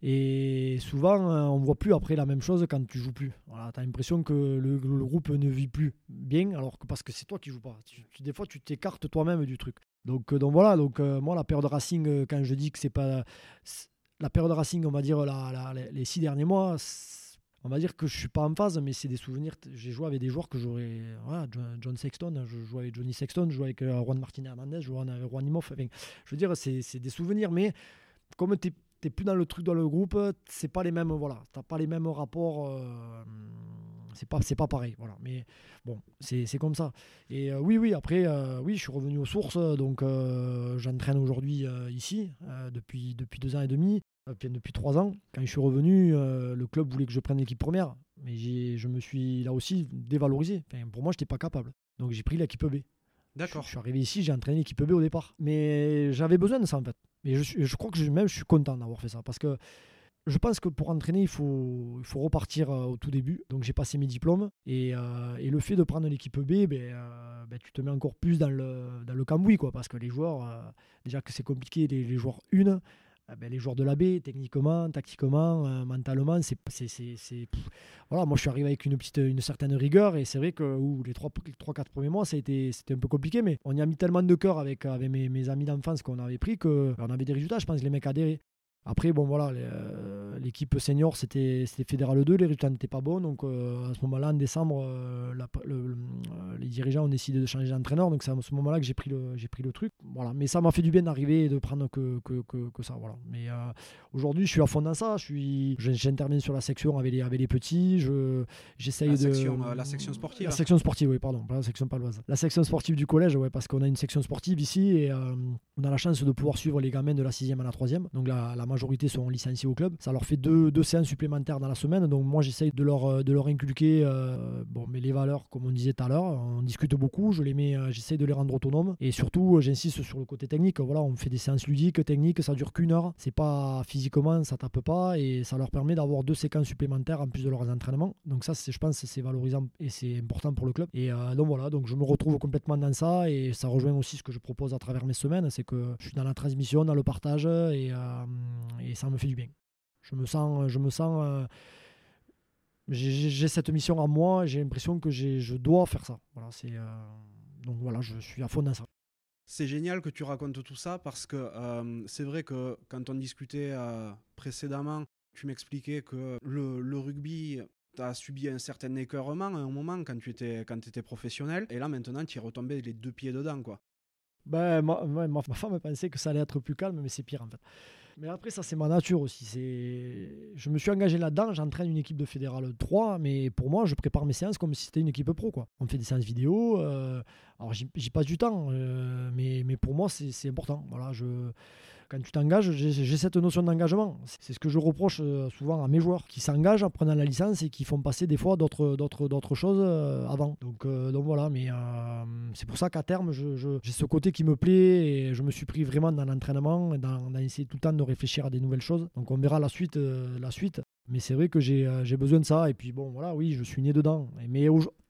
Speaker 1: Et souvent, euh, on ne voit plus après la même chose quand tu joues plus. Voilà, tu as l'impression que le, groupe ne vit plus bien, alors que parce que c'est toi qui joues pas. des fois, tu t'écartes toi-même du truc. Donc, euh, donc voilà, donc, euh, moi, la période Racing, quand je dis que c'est pas la période Racing, on va dire les six derniers mois, on va dire que je suis pas en phase, mais c'est des souvenirs. J'ai joué avec des joueurs que j'aurais. John Sexton, je jouais avec Johnny Sexton, je jouais avec euh, Juan Martinez Hernandez, je jouais avec Juan Imoff. je veux dire, c'est des souvenirs, mais comme tu n'es plus dans le truc dans le groupe, c'est pas les mêmes. Voilà, t'as pas les mêmes rapports. Euh, c'est pas c'est pas pareil voilà mais bon c'est comme ça et euh, oui oui après oui je suis revenu aux sources donc j'entraîne aujourd'hui ici depuis depuis deux ans et demi euh, depuis trois ans. Quand je suis revenu, euh, le club voulait que je prenne l'équipe première, mais je me suis là aussi dévalorisé. pour moi, je n'étais pas capable. Donc j'ai pris l'équipe B.
Speaker 2: D'accord.
Speaker 1: Je, suis arrivé ici, j'ai entraîné l'équipe B au départ. Mais j'avais besoin de ça en fait. Et je, je crois que même je suis content d'avoir fait ça parce que je pense que pour entraîner, il faut, repartir euh, au tout début. Donc j'ai passé mes diplômes et, et, le fait de prendre l'équipe B, ben, ben, tu te mets encore plus dans le, cambouis quoi, parce que les joueurs, déjà que c'est compliqué, les, joueurs une. Ah ben, les joueurs de la baie, techniquement, tactiquement, euh, mentalement, c'est, voilà, moi je suis arrivé avec une certaine rigueur et c'est vrai que les trois, trois, quatre premiers mois, c'était un peu compliqué, mais on y a mis tellement de cœur avec, avec mes, mes amis d'enfance qu'on avait pris qu'on avait des résultats. Je pense que les mecs adhéraient. Après, bon, voilà, euh, l'équipe senior, c'était Fédéral 2, les résultats n'étaient pas bons. Donc, euh, à ce moment-là, en décembre, euh, les dirigeants ont décidé de changer d'entraîneur. Donc, c'est à ce moment-là que j'ai pris, le, pris le truc. Voilà. Mais ça m'a fait du bien d'arriver et de prendre que, que, que, ça. Voilà. Mais aujourd'hui, je suis à fond dans ça. J'interviens sur la section avec les, avec les petits. J'essaye
Speaker 2: la
Speaker 1: de.
Speaker 2: Section, la section sportive
Speaker 1: La section sportive, oui, pardon. Pas la section paloise. La section sportive du collège, ouais, parce qu'on a une section sportive ici et on a la chance de pouvoir suivre les gamins de la 6e à la 3e. Donc, la, la majorité sont licenciés au club. Ça leur fait deux, séances supplémentaires dans la semaine. Donc moi j'essaye de leur, euh, de leur inculquer euh, bon, mais les valeurs comme on disait tout à l'heure. On discute beaucoup, je les euh, j'essaye de les rendre autonomes. Et surtout j'insiste sur le côté technique. Voilà, on fait des séances ludiques, techniques, ça dure qu'une heure. C'est pas physiquement, ça tape pas et ça leur permet d'avoir deux séquences supplémentaires en plus de leurs entraînements. Donc ça je pense c'est valorisant et c'est important pour le club. Et donc voilà, donc je me retrouve complètement dans ça et ça rejoint aussi ce que je propose à travers mes semaines, c'est que je suis dans la transmission, dans le partage et, et ça me fait du bien. Je me sens, je me sens, euh, j'ai cette mission à moi. J'ai l'impression que je dois faire ça. Voilà, c'est euh, donc voilà, je suis à fond dans ça.
Speaker 2: C'est génial que tu racontes tout ça parce que euh, c'est vrai que quand on discutait précédemment, tu m'expliquais que le, le rugby, tu as subi un certain écœurement à un moment quand tu étais, quand étais professionnel. Et là, maintenant, tu es retombé les deux pieds dedans. quoi.
Speaker 1: Ben, ma, ma, ma femme pensait que ça allait être plus calme, mais c'est pire en fait. Mais après, ça, c'est ma nature aussi. C'est... Je me suis engagé là-dedans, j'entraîne une équipe de fédérale 3, mais pour moi, je prépare mes séances comme si c'était une équipe pro. Quoi. On fait des séances vidéo, euh... alors j'y, passe du temps, euh... mais, mais pour moi, c'est, c'est important. Voilà, je quand tu t'engages, j'ai cette notion d'engagement. C'est ce que je reproche euh, souvent à mes joueurs qui s'engagent en prenant la licence et qui font passer des fois d'autres, choses euh, avant. Donc, euh, donc voilà, mais c'est pour ça qu'à terme, j'ai ce côté qui me plaît et je me suis pris vraiment dans l'entraînement, dans, dans essayer tout le temps de réfléchir à des nouvelles choses. Donc on verra la suite. la suite. Mais c'est vrai que j'ai, besoin de ça. Et puis bon, voilà, oui, je suis né dedans. Mais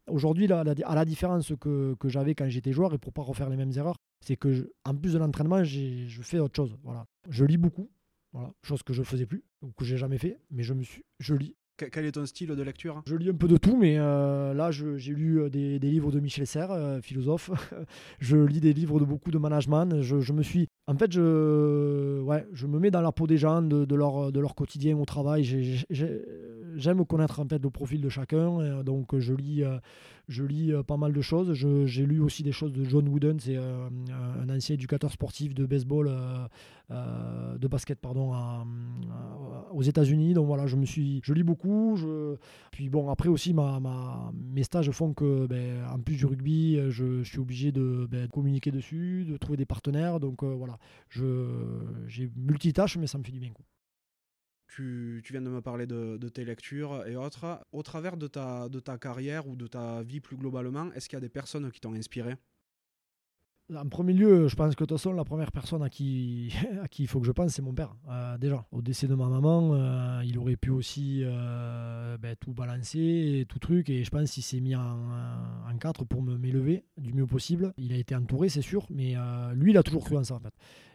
Speaker 1: aujourd'hui, à la différence que, que j'avais quand j'étais joueur, et pour pas refaire les mêmes erreurs, c'est que je, en plus de l'entraînement, je fais autre chose. Voilà. Je lis beaucoup, voilà, chose que je ne faisais plus, ou que j'ai jamais fait, mais je me suis, je lis.
Speaker 2: Quel est ton style de lecture?
Speaker 1: Je lis un peu de tout, mais euh, là, j'ai lu des, des, livres de Michel Serres, euh, philosophe. *laughs* je lis des livres de beaucoup de management. Je, je, me suis, en fait, je, ouais, je me mets dans la peau des gens, de, de leur, de leur quotidien au travail. J'ai, j'ai, j'aime connaître en fait le profil de chacun, donc je lis, je lis pas mal de choses. J'ai lu aussi des choses de John Wooden, c'est euh, un ancien éducateur sportif de baseball, euh, euh, de basket pardon, aux États-Unis. Donc voilà, je me suis, je lis beaucoup. Puis bon, après aussi mes stages font que, ben, en plus du rugby, je, suis obligé de, ben, communiquer dessus, de trouver des partenaires. Donc voilà, j'ai multitâches, mais ça me fait du bien.
Speaker 2: Tu, viens de me parler de, tes lectures et autres. Au travers de ta, carrière ou de ta vie plus globalement, est-ce qu'il y a des personnes qui t'ont inspiré?
Speaker 1: En premier lieu, je pense que de toute façon, la première personne à qui, *laughs* à il faut que je pense, c'est mon père. Euh, déjà, au décès de ma maman, euh, il aurait pu aussi euh, ben, tout balancer, tout truc, et je pense qu'il s'est mis en, quatre pour m'élever du mieux possible. Il a été entouré, c'est sûr, mais lui, il a toujours cru en ça. En fait.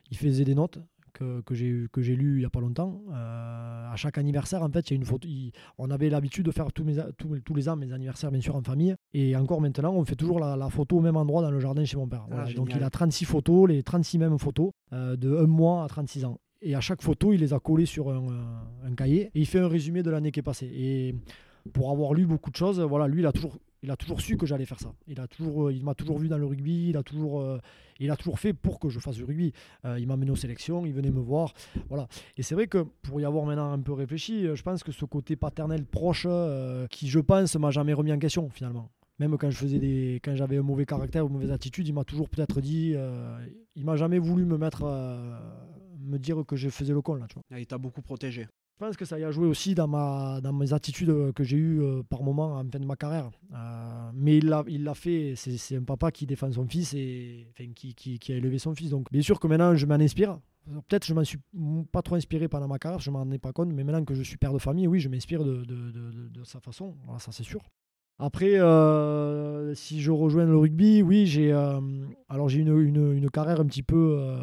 Speaker 1: Il faisait des notes, que, que j'ai lu il y a pas longtemps. Euh, à chaque anniversaire, en fait, il y a une photo. Il, on avait l'habitude de faire tous, mes, tous, tous, les ans mes anniversaires, bien sûr, en famille. Et encore maintenant, on fait toujours la, la photo au même endroit dans le jardin chez mon père. Voilà. Ah, donc il a 36 photos, les 36 mêmes photos, euh, de 1 mois à 36 ans. Et à chaque photo, il les a collées sur un, un cahier et il fait un résumé de l'année qui est passée. Et pour avoir lu beaucoup de choses, voilà, lui, il a toujours il a toujours su que j'allais faire ça. Il a toujours, euh, il m'a toujours vu dans le rugby. Il a toujours, euh, il a toujours fait pour que je fasse du rugby. Euh, il m'a mené aux sélections. Il venait me voir. Voilà. Et c'est vrai que pour y avoir maintenant un peu réfléchi, je pense que ce côté paternel proche, qui je pense m'a jamais remis en question finalement. Même quand je faisais des, quand j'avais un mauvais caractère ou une mauvaise attitude, il m'a toujours peut-être dit, il m'a jamais voulu me mettre, me dire que je faisais le con là. Tu vois.
Speaker 2: Ah, il t'a beaucoup protégé.
Speaker 1: Pense que ça y a joué aussi dans, ma, dans mes attitudes que j'ai eues euh, par moment en fin de ma carrière. Euh, mais il l'a, fait, c'est, un papa qui défend son fils et qui, qui, a élevé son fils. Donc bien sûr que maintenant je m'en inspire. Peut-être je m'en suis pas trop inspiré pendant ma carrière, je m'en ai pas compte, mais maintenant que je suis père de famille, oui, je m'inspire de, de, de, sa façon, voilà, ça c'est sûr. Après, euh, si je rejoins le rugby, oui, j'ai euh, alors j'ai une, une, une, carrière un petit peu euh,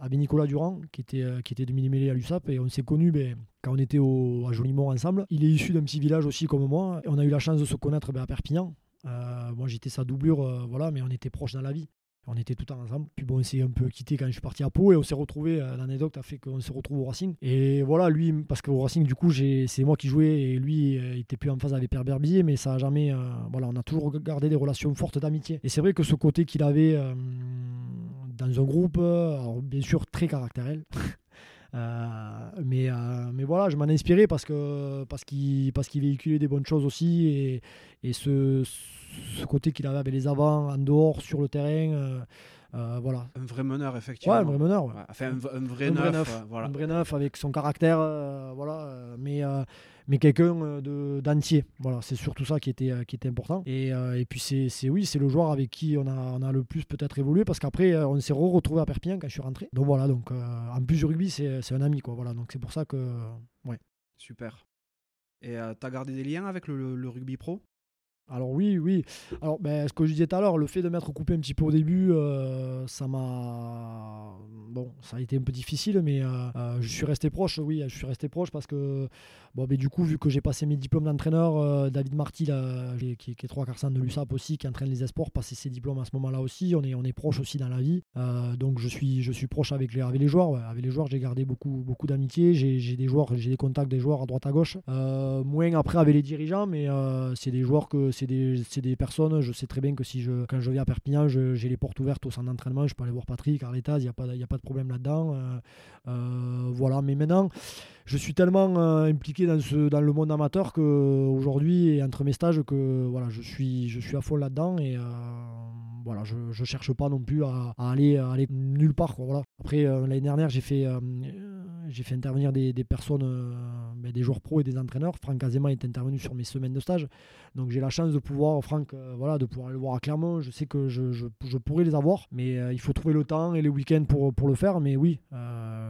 Speaker 1: avec Nicolas Durand, qui était, qui était demi-mêlé à l'USAP, et on s'est connus ben, quand on était au, à Jolimont ensemble. Il est issu d'un petit village aussi comme moi, et on a eu la chance de se connaître ben, à Perpignan. moi, j'étais sa doublure, voilà, mais on était proches dans la vie. On était tout le temps ensemble. Puis bon, on s'est un peu quitté quand je suis parti à Pau et on s'est retrouvé. L'anecdote a fait qu'on se retrouve au Racing. Et voilà, lui, parce qu'au Racing, du coup, c'est moi qui jouais et lui, il était plus en phase avec Pierre Berbier, mais ça a jamais. Euh, voilà, on a toujours gardé des relations fortes d'amitié. Et c'est vrai que ce côté qu'il avait euh, dans un groupe, alors bien sûr très caractériel. Euh, mais, euh, mais voilà, je m'en ai inspiré parce que parce qu'il véhiculait des bonnes choses aussi et, et ce, ce côté qu'il avait avec les avants en dehors sur le terrain. Euh, voilà.
Speaker 2: Un vrai meneur, effectivement.
Speaker 1: Ouais, un vrai meneur. Ouais.
Speaker 2: Enfin, un, un, vrai, un neuf,
Speaker 1: vrai neuf.
Speaker 2: Euh, voilà.
Speaker 1: Un vrai neuf avec son caractère, euh, voilà. mais mais quelqu'un de d'entier. Voilà, c'est surtout ça qui était qui était important. Et, et puis c'est oui, c'est le joueur avec qui on a on a le plus peut-être évolué parce qu'après on s'est re retrouvé à Perpignan quand je suis rentré. Donc voilà, donc en plus du rugby, c'est c'est un ami quoi. Voilà, donc c'est pour ça que ouais.
Speaker 2: Super. Et tu as gardé des liens avec le, le, le rugby pro?
Speaker 1: Alors oui, oui. Alors ben, ce que je disais tout à l'heure, le fait de m'être coupé un petit peu au début, euh, ça m'a bon, ça a été un peu difficile, mais je suis resté proche, oui, je suis resté proche parce que, bon, mais du coup, vu que j'ai passé mes diplômes d'entraîneur, David Marty, qui, est trois quarts de l'USAP aussi, qui entraîne les esports, passé ses diplômes à ce moment-là aussi, on est, on est proche aussi dans la vie. donc je suis, je suis proche avec les, avec les joueurs. Avec les joueurs, j'ai gardé beaucoup, beaucoup d'amitié. J'ai des joueurs, j'ai des contacts des joueurs à droite à gauche. moins après avec les dirigeants, mais c'est des joueurs que c'est des, des, personnes. Je sais très bien que si je, quand je viens à Perpignan, j'ai les portes ouvertes au centre d'entraînement. Je peux aller voir Patrick, Arletas, il n'y a, pas, a pas de problème là-dedans. Euh, euh, voilà, mais maintenant, je suis tellement euh, impliqué dans, ce, dans le monde amateur qu'aujourd'hui, entre mes stages, que voilà, je, suis, je suis à fond là-dedans. Et voilà, je ne cherche pas non plus à, aller, aller nulle part. Quoi, voilà. Après, l'année dernière, j'ai fait j'ai fait intervenir des, personnes, euh, ben, des joueurs pros et des entraîneurs. Franck Azema est intervenu sur mes semaines de stage. Donc j'ai la chance de pouvoir, Franck, euh, voilà, de pouvoir aller le voir à Clermont. Je sais que je, je, pourrais les avoir, mais euh, il faut trouver le temps et les week-ends pour, pour le faire. Mais oui,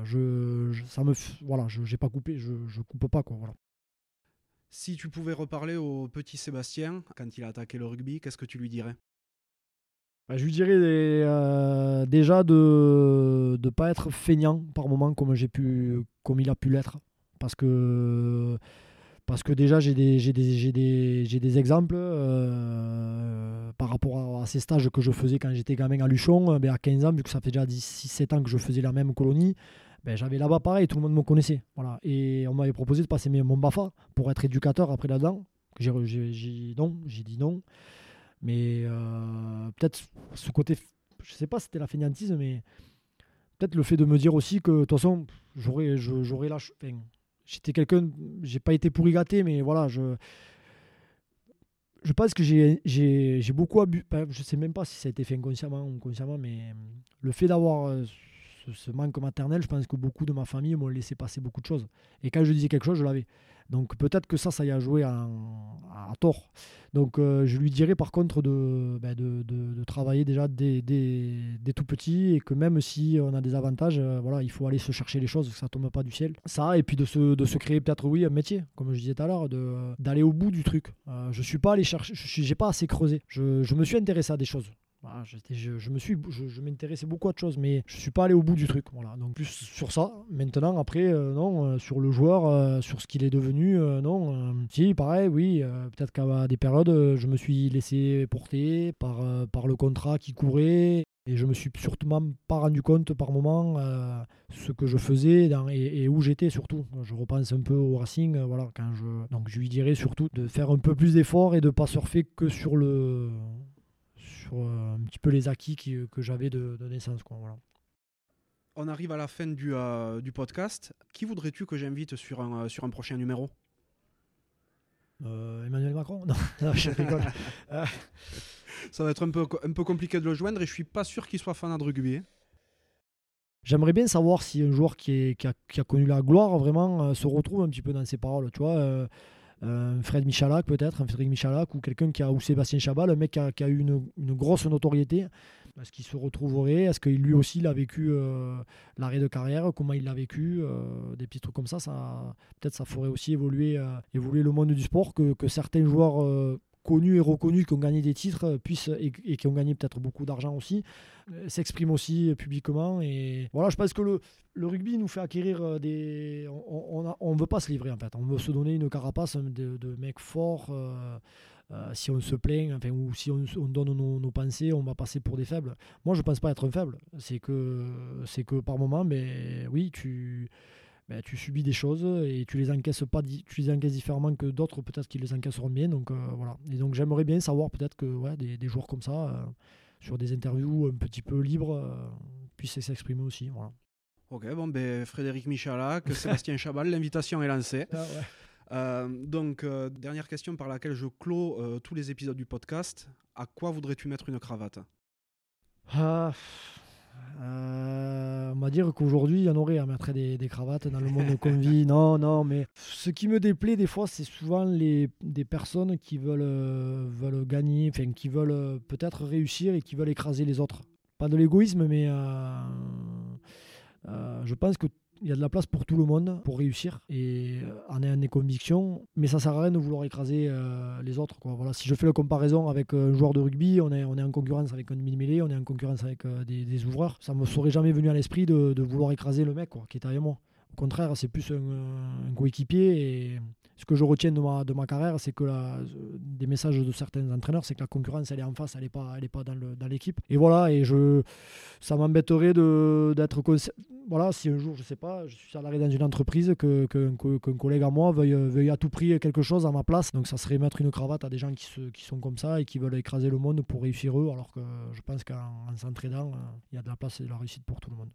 Speaker 1: je, ça me, voilà, je coupé, je ne coupe pas. Quoi, voilà.
Speaker 2: Si tu pouvais reparler au petit Sébastien quand il a attaqué le rugby, qu'est-ce que tu lui dirais?
Speaker 1: Bah, je lui dirais euh, déjà de ne pas être feignant par moment comme, j'ai pu, comme il a pu l'être. Parce que, parce que déjà, j'ai des, des, des, des, exemples euh, par rapport à, ces stages que je faisais quand j'étais gamin à Luchon. Ben, à 15 ans, vu que ça fait déjà 6-7 ans que je faisais la même colonie, ben, j'avais là-bas pareil, tout le monde me connaissait. Voilà. Et on m'avait proposé de passer mon BAFA pour être éducateur après là-dedans. J'ai dit non. Mais euh, peut-être ce côté, je sais pas si c'était la fainéantise, mais peut-être le fait de me dire aussi que de toute façon, j'aurais, j'aurais j'étais quelqu'un, j'ai pas été pourri gâté, mais voilà, je. Je pense que j'ai, j'ai, j'ai beaucoup abusé. Je sais même pas si ça a été fait inconsciemment ou consciemment, mais le fait d'avoir ce, manque maternel, je pense que beaucoup de ma famille m'ont laissé passer beaucoup de choses. Et quand je disais quelque chose, je l'avais. Donc peut-être que ça, ça y a joué à, tort. Donc euh, je lui dirais par contre de, ben, travailler déjà dès, tout petit et que même si on a des avantages, euh, voilà, il faut aller se chercher les choses, que ça tombe pas du ciel. Ça, et puis de se, de se créer peut-être, oui, un métier, comme je disais tout à l'heure, d'aller au bout du truc. Euh, je suis pas allé chercher, je n'ai pas assez creusé. Je, je me suis intéressé à des choses. Je, me suis, je, m'intéressais beaucoup à autre chose, mais je suis pas allé au bout du truc. Voilà. Donc plus sur ça. Maintenant, après, non, sur le joueur, sur ce qu'il est devenu euh, non. Euh, si, pareil, oui. Euh, peut-être qu'à des périodes, je me suis laissé porter par, par le contrat qui courait. Et je me suis surtout pas rendu compte par moment ce que je faisais et, où j'étais surtout. Je repense un peu au Racing, voilà, donc je lui dirais surtout de faire un peu plus d'efforts et de pas surfer que sur le sur un petit peu les acquis que j'avais de, naissance, quoi, voilà
Speaker 2: on arrive à la fin du, euh, du podcast. Qui voudrais-tu que j'invite sur un, euh, sur un prochain numéro?
Speaker 1: Euh, Emmanuel Macron? *laughs* Non, je rigole. *laughs*
Speaker 2: Ça va être un peu, un peu compliqué de le joindre et je suis pas sûr qu'il soit fan de rugby. Hein.
Speaker 1: J'aimerais bien savoir si un joueur qui, est, qui, a, qui a, connu la gloire vraiment se retrouve un petit peu dans ses paroles. Tu vois, Fred Michalak peut-être, un Frédéric Michalak ou quelqu'un qui a, ou Sébastien Chabal, un mec qui a, eu une, grosse notoriété. Est-ce qu'il se retrouverait? Est-ce que lui aussi il a vécu euh, l'arrêt de carrière? Comment il l'a vécu? Euh, Des petits trucs comme ça, ça peut-être ça ferait aussi évoluer, euh, évoluer le monde du sport, que, certains joueurs connus et reconnus qui ont gagné des titres puissent et, qui ont gagné peut-être beaucoup d'argent aussi s'expriment aussi publiquement et voilà je pense que le, rugby nous fait acquérir des on ne on, veut pas se livrer en fait on veut se donner une carapace de, de mecs forts euh, si on se plaint, enfin, ou si on, donne nos, pensées, on va passer pour des faibles. Moi, je ne pense pas être un faible. C'est que, c'est que par moment, mais, oui, tu, ben, tu subis des choses et tu les encaisses pas, tu les encaisses différemment que d'autres, peut-être qu'ils les encaisseront bien. Donc, euh, voilà. Et donc, j'aimerais bien savoir peut-être que ouais, des, des joueurs comme ça, euh, sur des interviews un petit peu libres, puissent s'exprimer aussi. Voilà.
Speaker 2: Ok, bon, ben, Frédéric Michalak, *laughs* Sébastien Chabal, l'invitation est lancée. Ah, ouais. Euh, donc, euh, dernière question par laquelle je clôt euh, tous les épisodes du podcast. À quoi voudrais-tu mettre une cravate?
Speaker 1: Ah, On va dire qu'aujourd'hui, il y en aurait à mettre des, cravates dans le monde qu'on vit. *laughs* Non, non, mais ce qui me déplaît des fois, c'est souvent les, des personnes qui veulent, veulent gagner, enfin, qui veulent peut-être réussir et qui veulent écraser les autres. Pas de l'égoïsme, mais je pense que il y a de la place pour tout le monde pour réussir et euh, en ayant des convictions. Mais ça sert à rien de vouloir écraser euh, les autres. Quoi. Voilà, si je fais la comparaison avec un joueur de rugby, on est, on est en concurrence avec un demi-mêlée, on est en concurrence avec euh, des, ouvreurs. Ça me serait jamais venu à l'esprit de, vouloir écraser le mec quoi, qui est avec moi. Au contraire, c'est plus un, un coéquipier et ce que je retiens de ma, de ma carrière, c'est que la, des messages de certains entraîneurs, c'est que la concurrence, elle est en face, elle n'est pas, elle est pas dans, l'équipe. Et voilà, et je, ça m'embêterait d'être. Voilà, si un jour, je sais pas, je suis salarié dans une entreprise, que, que, qu'un collègue à moi veuille, veuille à tout prix quelque chose à ma place. Donc ça serait mettre une cravate à des gens qui, se, qui sont comme ça et qui veulent écraser le monde pour réussir eux, alors que je pense qu'en en s'entraînant, il y a de la place et de la réussite pour tout le monde.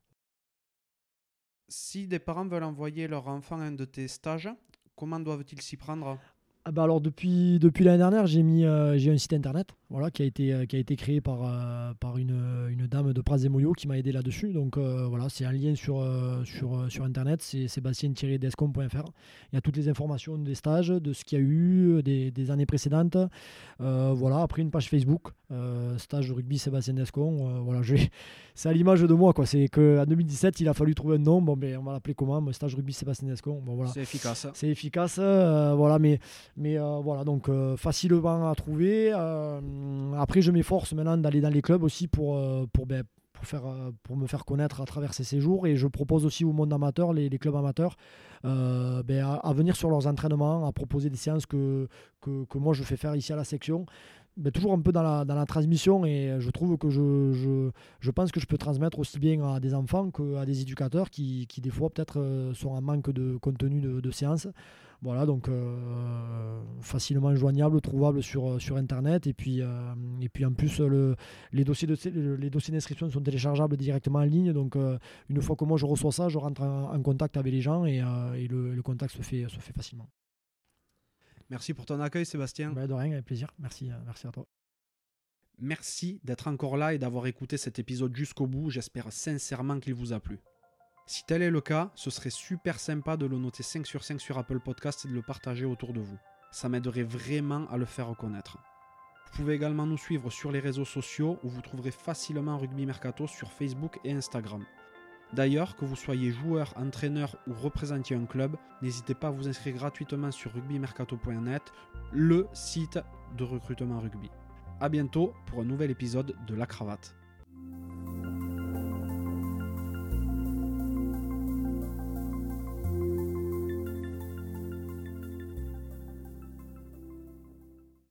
Speaker 2: Si des parents veulent envoyer leur enfant à un de tes stages, comment doivent-ils s'y prendre?
Speaker 1: Ah bah alors depuis, l'année dernière, j'ai mis euh, j'ai un site internet voilà, qui, a été, euh, qui a été créé par, euh, par une, une, dame de Pras Moyo qui m'a aidé là-dessus. Donc voilà, c'est un lien sur, sur, sur internet, c'est sébastien-descom.fr. Il y a toutes les informations des stages, de ce qu'il y a eu, des, des années précédentes. voilà, après une page Facebook, stage rugby Sébastien Descom. voilà, *laughs* c'est à l'image de moi. quoi. C'est qu'en 2017, il a fallu trouver un nom. Bon, ben, on va l'appeler comment Stage rugby Sébastien Descom. Bon, voilà.
Speaker 2: C'est efficace.
Speaker 1: C'est efficace. voilà, mais mais euh, voilà, donc euh, facilement à trouver. Euh, après, je m'efforce maintenant d'aller dans les clubs aussi pour, pour, ben, pour, faire, pour me faire connaître à travers ces séjours. Et je propose aussi au monde amateur, les, clubs amateurs, ben, à, venir sur leurs entraînements, à proposer des séances que, que, que, moi je fais faire ici à la section. Toujours un peu dans la, transmission et je trouve que je, je, je, pense que je peux transmettre aussi bien à des enfants qu'à des éducateurs qui, qui des fois peut-être sont en manque de contenu de, séances. Voilà, donc euh, facilement joignable, trouvable sur, euh, sur Internet. Et puis, euh, et puis en plus, le, les dossiers de, les dossiers d'inscription sont téléchargeables directement en ligne. Donc une fois que moi je reçois ça, je rentre en, contact avec les gens et, et le, le, contact se fait, se fait facilement.
Speaker 2: Merci pour ton accueil, Sébastien.
Speaker 1: Bah, de rien, avec plaisir. Merci, merci à toi.
Speaker 2: Merci d'être encore là et d'avoir écouté cet épisode jusqu'au bout. J'espère sincèrement qu'il vous a plu. Si tel est le cas, ce serait super sympa de le noter 5 sur 5 sur Apple Podcast et de le partager autour de vous. Ça m'aiderait vraiment à le faire reconnaître. Vous pouvez également nous suivre sur les réseaux sociaux où vous trouverez facilement Rugby Mercato sur Facebook et Instagram. D'ailleurs, que vous soyez joueur, entraîneur ou représentiez un club, n'hésitez pas à vous inscrire gratuitement sur rugbymercato.net, le site de recrutement rugby. A bientôt pour un nouvel épisode de La Cravate.